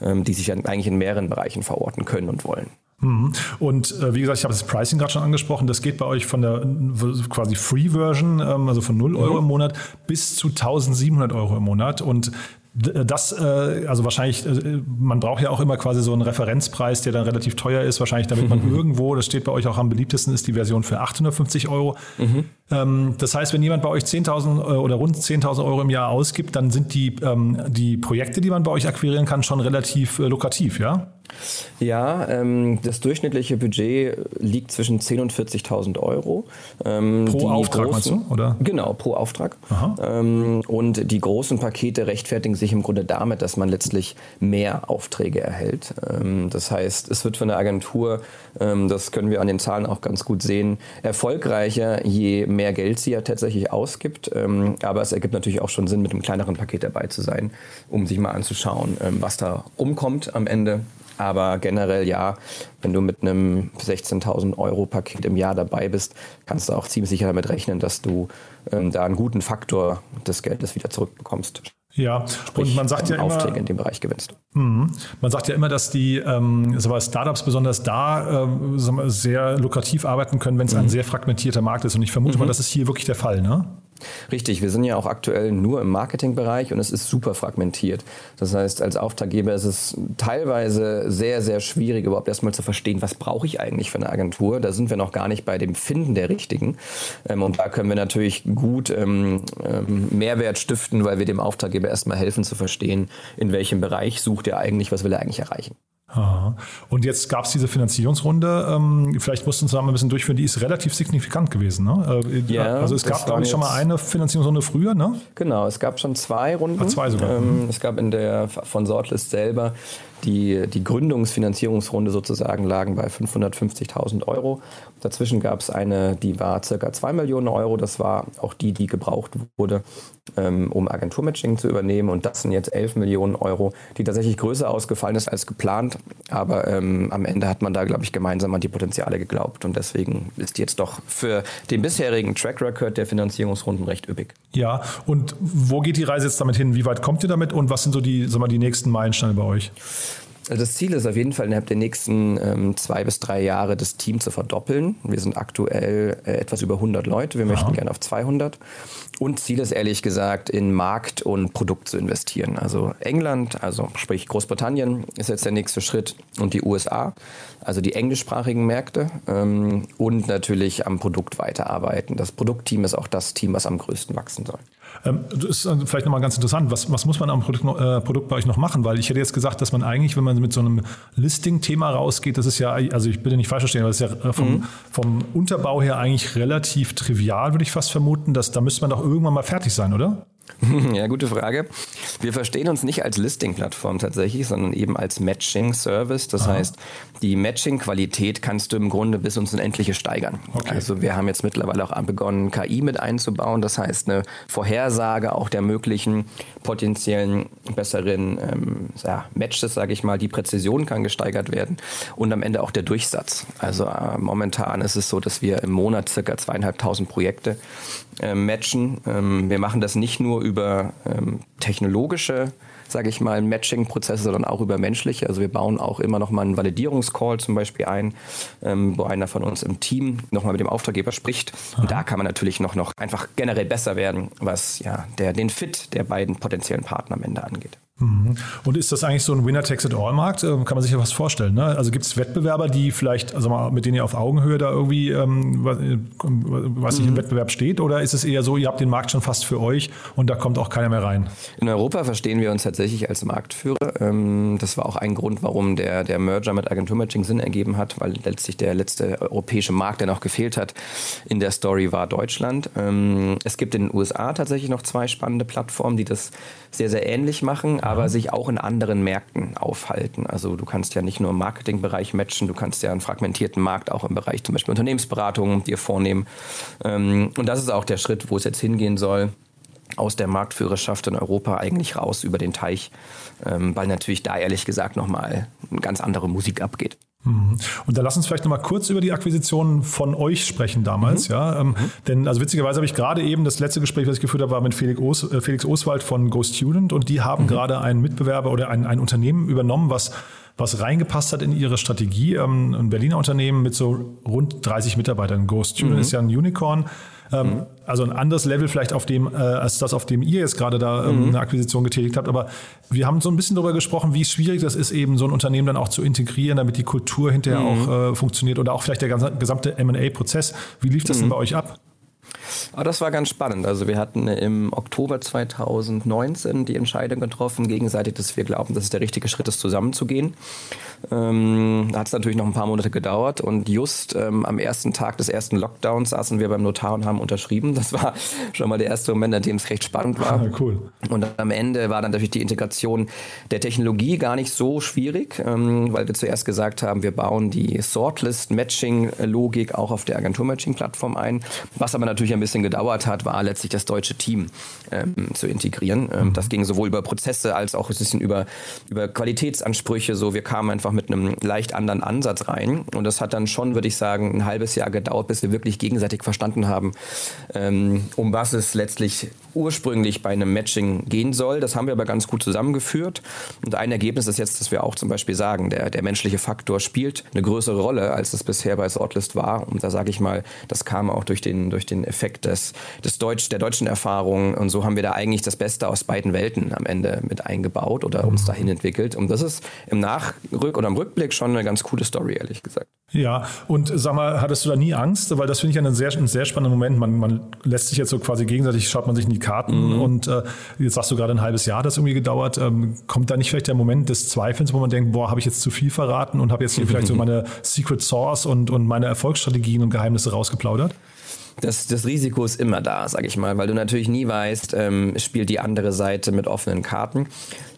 ähm, die sich eigentlich in mehreren Bereichen verorten können und wollen. Mhm. Und äh, wie gesagt, ich habe das Pricing gerade schon angesprochen. Das geht bei euch von der quasi Free-Version, ähm, also von 0 Euro mhm. im Monat, bis zu 1700 Euro im Monat. Und das, äh, also wahrscheinlich, äh, man braucht ja auch immer quasi so einen Referenzpreis, der dann relativ teuer ist, wahrscheinlich damit man irgendwo, das steht bei euch auch am beliebtesten, ist die Version für 850 Euro. Mhm. Ähm, das heißt, wenn jemand bei euch 10.000 äh, oder rund 10.000 Euro im Jahr ausgibt, dann sind die, ähm, die Projekte, die man bei euch akquirieren kann, schon relativ äh, lukrativ, ja? Ja, ähm, das durchschnittliche Budget liegt zwischen 10.000 und 40.000 Euro. Ähm, pro Auftrag, großen, meinst du? Oder? Genau, pro Auftrag. Ähm, und die großen Pakete rechtfertigen sich im Grunde damit, dass man letztlich mehr Aufträge erhält. Das heißt, es wird von der Agentur, das können wir an den Zahlen auch ganz gut sehen, erfolgreicher, je mehr Geld sie ja tatsächlich ausgibt. Ähm, aber es ergibt natürlich auch schon Sinn, mit einem kleineren Paket dabei zu sein, um sich mal anzuschauen, ähm, was da rumkommt am Ende aber generell ja, wenn du mit einem 16.000 Euro Paket im Jahr dabei bist, kannst du auch ziemlich sicher damit rechnen, dass du ähm, da einen guten Faktor des Geldes wieder zurückbekommst. Ja, Sprich, und man sagt ja Aufträge immer, in dem Bereich gewinnst. Mhm. Man sagt ja immer, dass die ähm, Startups besonders da ähm, sehr lukrativ arbeiten können, wenn es mhm. ein sehr fragmentierter Markt ist. Und ich vermute mhm. mal, das ist hier wirklich der Fall, ne? Richtig, wir sind ja auch aktuell nur im Marketingbereich und es ist super fragmentiert. Das heißt, als Auftraggeber ist es teilweise sehr, sehr schwierig, überhaupt erstmal zu verstehen, was brauche ich eigentlich für eine Agentur. Da sind wir noch gar nicht bei dem Finden der richtigen. Ähm, und da können wir natürlich gut ähm, ähm, Mehrwert stiften, weil wir dem Auftraggeber erstmal helfen zu verstehen, in welchem Bereich sucht er eigentlich, was will er eigentlich erreichen. Aha. Und jetzt gab es diese Finanzierungsrunde, ähm, vielleicht mussten Sie da mal ein bisschen durchführen, die ist relativ signifikant gewesen. Ne? Äh, ja, also es gab, glaube ich, schon mal eine Finanzierungsrunde früher, ne? Genau, es gab schon zwei Runden. Ah, zwei sogar. Ähm, mhm. es gab in der von Sortlist selber die, die Gründungsfinanzierungsrunde sozusagen lagen bei 550.000 Euro. Dazwischen gab es eine, die war circa 2 Millionen Euro. Das war auch die, die gebraucht wurde, ähm, um Agenturmatching zu übernehmen. Und das sind jetzt 11 Millionen Euro, die tatsächlich größer ausgefallen ist als geplant. Aber ähm, am Ende hat man da, glaube ich, gemeinsam an die Potenziale geglaubt. Und deswegen ist jetzt doch für den bisherigen Track Record der Finanzierungsrunden recht üppig. Ja, und wo geht die Reise jetzt damit hin? Wie weit kommt ihr damit und was sind so die, sag mal, die nächsten Meilensteine bei euch? Also das Ziel ist auf jeden Fall innerhalb der nächsten ähm, zwei bis drei Jahre das Team zu verdoppeln. Wir sind aktuell äh, etwas über 100 Leute. Wir Aha. möchten gerne auf 200. Und Ziel ist ehrlich gesagt, in Markt und Produkt zu investieren. Also England, also sprich Großbritannien ist jetzt der nächste Schritt und die USA, also die englischsprachigen Märkte ähm, und natürlich am Produkt weiterarbeiten. Das Produktteam ist auch das Team, was am größten wachsen soll. Ähm, das ist äh, vielleicht nochmal ganz interessant. Was, was muss man am Produkt, äh, Produkt bei euch noch machen? Weil ich hätte jetzt gesagt, dass man eigentlich, wenn man mit so einem Listing-Thema rausgeht, das ist ja, also ich bitte nicht falsch verstehen, aber das ist ja äh, vom, mhm. vom Unterbau her eigentlich relativ trivial, würde ich fast vermuten. Dass, da müsste man doch irgendwann mal fertig sein, oder? Ja, gute Frage. Wir verstehen uns nicht als Listing-Plattform tatsächlich, sondern eben als Matching-Service. Das Aha. heißt, die Matching-Qualität kannst du im Grunde bis ins Unendliche steigern. Okay. Also wir haben jetzt mittlerweile auch begonnen, KI mit einzubauen. Das heißt, eine Vorhersage auch der möglichen potenziellen besseren ähm, ja, Matches, sage ich mal. Die Präzision kann gesteigert werden und am Ende auch der Durchsatz. Also äh, momentan ist es so, dass wir im Monat circa zweieinhalbtausend Projekte äh, matchen. Ähm, wir machen das nicht nur über ähm, technologische sage ich mal, Matching-Prozesse, sondern auch über menschliche. Also wir bauen auch immer noch mal einen Validierungscall zum Beispiel ein, ähm, wo einer von uns im Team nochmal mit dem Auftraggeber spricht. Und da kann man natürlich noch, noch einfach generell besser werden, was ja der, den Fit der beiden potenziellen Partner am Ende angeht. Mhm. Und ist das eigentlich so ein Winner-Takes-it-all-Markt? Ähm, kann man sich ja was vorstellen. Ne? Also gibt es Wettbewerber, die vielleicht, also mal, mit denen ihr auf Augenhöhe da irgendwie, ähm, was, äh, was nicht mhm. im Wettbewerb steht? Oder ist es eher so, ihr habt den Markt schon fast für euch und da kommt auch keiner mehr rein? In Europa verstehen wir uns tatsächlich als Marktführer. Ähm, das war auch ein Grund, warum der, der Merger mit Agenturmatching Sinn ergeben hat, weil letztlich der letzte europäische Markt, der noch gefehlt hat, in der Story war Deutschland. Ähm, es gibt in den USA tatsächlich noch zwei spannende Plattformen, die das sehr, sehr ähnlich machen aber sich auch in anderen Märkten aufhalten. Also du kannst ja nicht nur im Marketingbereich matchen, du kannst ja einen fragmentierten Markt auch im Bereich zum Beispiel Unternehmensberatung dir vornehmen. Ähm, und das ist auch der Schritt, wo es jetzt hingehen soll aus der Marktführerschaft in Europa eigentlich raus über den Teich, ähm, weil natürlich da ehrlich gesagt nochmal eine ganz andere Musik abgeht. Mhm. Und da lass uns vielleicht nochmal kurz über die Akquisition von euch sprechen damals, mhm. ja. Ähm, mhm. Denn also witzigerweise habe ich gerade eben das letzte Gespräch, was ich geführt habe, war mit Felix, Os, äh, Felix Oswald von Go Student und die haben mhm. gerade einen Mitbewerber oder ein, ein Unternehmen übernommen, was was reingepasst hat in ihre Strategie. Ähm, ein Berliner Unternehmen mit so rund 30 Mitarbeitern. Go Student mhm. ist ja ein Unicorn. Ähm, mhm. Also ein anderes Level vielleicht auf dem, äh, als das, auf dem ihr jetzt gerade da ähm, mhm. eine Akquisition getätigt habt. Aber wir haben so ein bisschen darüber gesprochen, wie schwierig das ist, eben so ein Unternehmen dann auch zu integrieren, damit die Kultur hinterher mhm. auch äh, funktioniert oder auch vielleicht der ganze, gesamte M&A-Prozess. Wie lief das denn mhm. bei euch ab? Aber das war ganz spannend. Also wir hatten im Oktober 2019 die Entscheidung getroffen, gegenseitig, dass wir glauben, dass es der richtige Schritt ist, zusammenzugehen. Ähm, hat es natürlich noch ein paar Monate gedauert und just ähm, am ersten Tag des ersten Lockdowns saßen wir beim Notar und haben unterschrieben. Das war schon mal der erste Moment, an dem es recht spannend war. Ah, cool. Und am Ende war dann natürlich die Integration der Technologie gar nicht so schwierig, ähm, weil wir zuerst gesagt haben, wir bauen die Sortlist-Matching-Logik auch auf der Agentur-Matching-Plattform ein. Was aber natürlich ein bisschen gedauert hat, war letztlich das deutsche Team ähm, zu integrieren. Ähm, mhm. Das ging sowohl über Prozesse als auch ein bisschen über, über Qualitätsansprüche. So, wir kamen einfach mit einem leicht anderen Ansatz rein. Und das hat dann schon, würde ich sagen, ein halbes Jahr gedauert, bis wir wirklich gegenseitig verstanden haben, ähm, um was es letztlich ursprünglich bei einem Matching gehen soll. Das haben wir aber ganz gut zusammengeführt. Und ein Ergebnis ist jetzt, dass wir auch zum Beispiel sagen, der, der menschliche Faktor spielt eine größere Rolle, als es bisher bei Sortlist war. Und da sage ich mal, das kam auch durch den, durch den Effekt des, des Deutsch, der deutschen Erfahrung. Und so haben wir da eigentlich das Beste aus beiden Welten am Ende mit eingebaut oder uns dahin entwickelt. Und das ist im Nachrück oder im Rückblick schon eine ganz coole Story, ehrlich gesagt. Ja, und sag mal, hattest du da nie Angst? Weil das finde ich einen sehr, einen sehr spannenden Moment. Man, man lässt sich jetzt so quasi gegenseitig, schaut man sich in die Karten mhm. und äh, jetzt sagst du gerade ein halbes Jahr hat das irgendwie gedauert. Ähm, kommt da nicht vielleicht der Moment des Zweifelns, wo man denkt, boah, habe ich jetzt zu viel verraten und habe jetzt hier vielleicht so meine Secret Source und, und meine Erfolgsstrategien und Geheimnisse rausgeplaudert? Das, das Risiko ist immer da, sag ich mal, weil du natürlich nie weißt, ähm, spielt die andere Seite mit offenen Karten.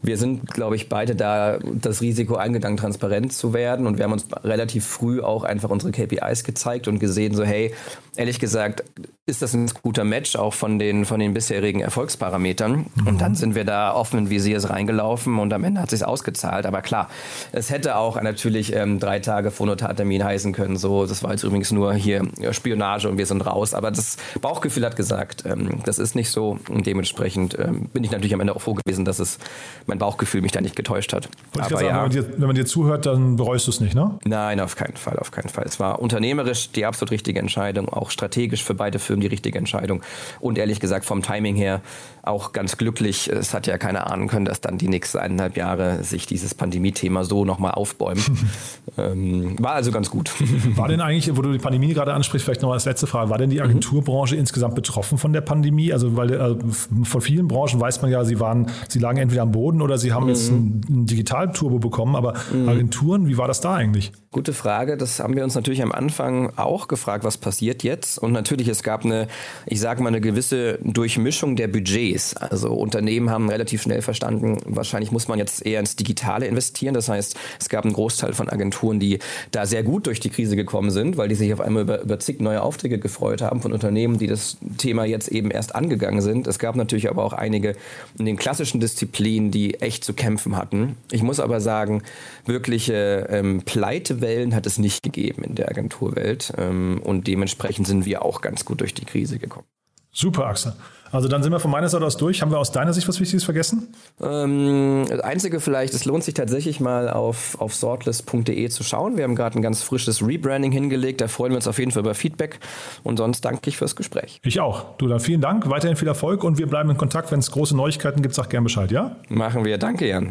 Wir sind, glaube ich, beide da das Risiko eingegangen, transparent zu werden und wir haben uns relativ früh auch einfach unsere KPIs gezeigt und gesehen, so hey, ehrlich gesagt, ist das ein guter Match auch von den, von den bisherigen Erfolgsparametern. Mhm. Und dann sind wir da offen wie sie es reingelaufen und am Ende hat es sich ausgezahlt. Aber klar, es hätte auch natürlich ähm, drei Tage vor Notartermin heißen können. So, das war jetzt übrigens nur hier Spionage und wir sind raus. Aber das Bauchgefühl hat gesagt, ähm, das ist nicht so. Und dementsprechend ähm, bin ich natürlich am Ende auch froh gewesen, dass es mein Bauchgefühl mich da nicht getäuscht hat. Aber sagen, ja, wenn, man dir, wenn man dir zuhört, dann bereust du es nicht, ne? Nein, auf keinen Fall, auf keinen Fall. Es war unternehmerisch die absolut richtige Entscheidung, auch strategisch für beide Firmen die richtige Entscheidung. Und ehrlich gesagt, vom Timing her auch ganz glücklich. Es hat ja keiner ahnen können, dass dann die nächsten eineinhalb Jahre sich dieses Pandemie-Thema so nochmal aufbäumt. ähm, war also ganz gut. War denn eigentlich, wo du die Pandemie gerade ansprichst, vielleicht noch als letzte Frage, war denn die Agenturbranche mhm. insgesamt betroffen von der Pandemie? Also, weil also von vielen Branchen weiß man ja, sie waren, sie lagen entweder am Boden oder sie haben mhm. jetzt ein, ein Digital-Turbo bekommen, aber mhm. Agenturen, wie war das da eigentlich? Gute Frage. Das haben wir uns natürlich am Anfang auch gefragt, was passiert jetzt? Und natürlich, es gab eine, ich sage mal, eine gewisse Durchmischung der Budgets. Also Unternehmen haben relativ schnell verstanden, wahrscheinlich muss man jetzt eher ins Digitale investieren. Das heißt, es gab einen Großteil von Agenturen, die da sehr gut durch die Krise gekommen sind, weil die sich auf einmal über, über zig neue Aufträge gefreut haben von Unternehmen, die das Thema jetzt eben erst angegangen sind. Es gab natürlich aber auch einige in den klassischen Disziplinen, die echt zu kämpfen hatten. Ich muss aber sagen, wirkliche ähm, Pleite Wellen hat es nicht gegeben in der Agenturwelt. Ähm, und dementsprechend sind wir auch ganz gut durch die Krise gekommen. Super, Axel. Also dann sind wir von meiner Seite aus durch. Haben wir aus deiner Sicht was Wichtiges vergessen? Ähm, das Einzige vielleicht, es lohnt sich tatsächlich mal auf, auf sortlist.de zu schauen. Wir haben gerade ein ganz frisches Rebranding hingelegt. Da freuen wir uns auf jeden Fall über Feedback. Und sonst danke ich fürs Gespräch. Ich auch. Du dann vielen Dank, weiterhin viel Erfolg und wir bleiben in Kontakt. Wenn es große Neuigkeiten gibt, sag gerne Bescheid, ja? Machen wir. Danke, Jan.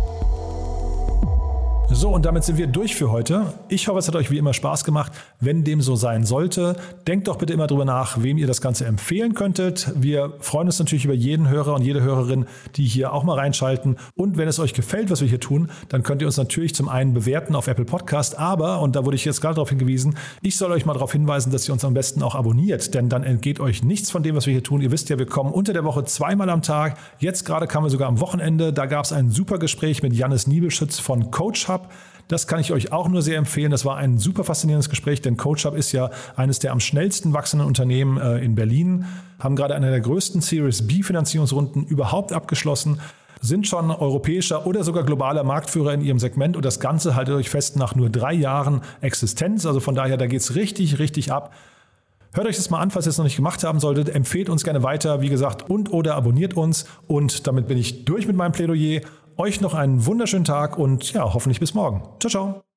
So, und damit sind wir durch für heute. Ich hoffe, es hat euch wie immer Spaß gemacht. Wenn dem so sein sollte, denkt doch bitte immer drüber nach, wem ihr das Ganze empfehlen könntet. Wir freuen uns natürlich über jeden Hörer und jede Hörerin, die hier auch mal reinschalten. Und wenn es euch gefällt, was wir hier tun, dann könnt ihr uns natürlich zum einen bewerten auf Apple Podcast. Aber, und da wurde ich jetzt gerade darauf hingewiesen, ich soll euch mal darauf hinweisen, dass ihr uns am besten auch abonniert, denn dann entgeht euch nichts von dem, was wir hier tun. Ihr wisst ja, wir kommen unter der Woche zweimal am Tag. Jetzt gerade kamen wir sogar am Wochenende. Da gab es ein super Gespräch mit Jannis Niebelschütz von Coach Hub. Das kann ich euch auch nur sehr empfehlen. Das war ein super faszinierendes Gespräch, denn CoachUp ist ja eines der am schnellsten wachsenden Unternehmen äh, in Berlin, haben gerade eine der größten Series B Finanzierungsrunden überhaupt abgeschlossen sind schon europäischer oder sogar globaler Marktführer in ihrem Segment und das Ganze haltet euch fest nach nur drei Jahren Existenz. Also von daher, da geht es richtig, richtig ab. Hört euch das mal an, falls ihr es noch nicht gemacht haben solltet. Empfehlt uns gerne weiter, wie gesagt, und oder abonniert uns. Und damit bin ich durch mit meinem Plädoyer. Euch noch einen wunderschönen Tag und ja, hoffentlich bis morgen. Ciao, ciao.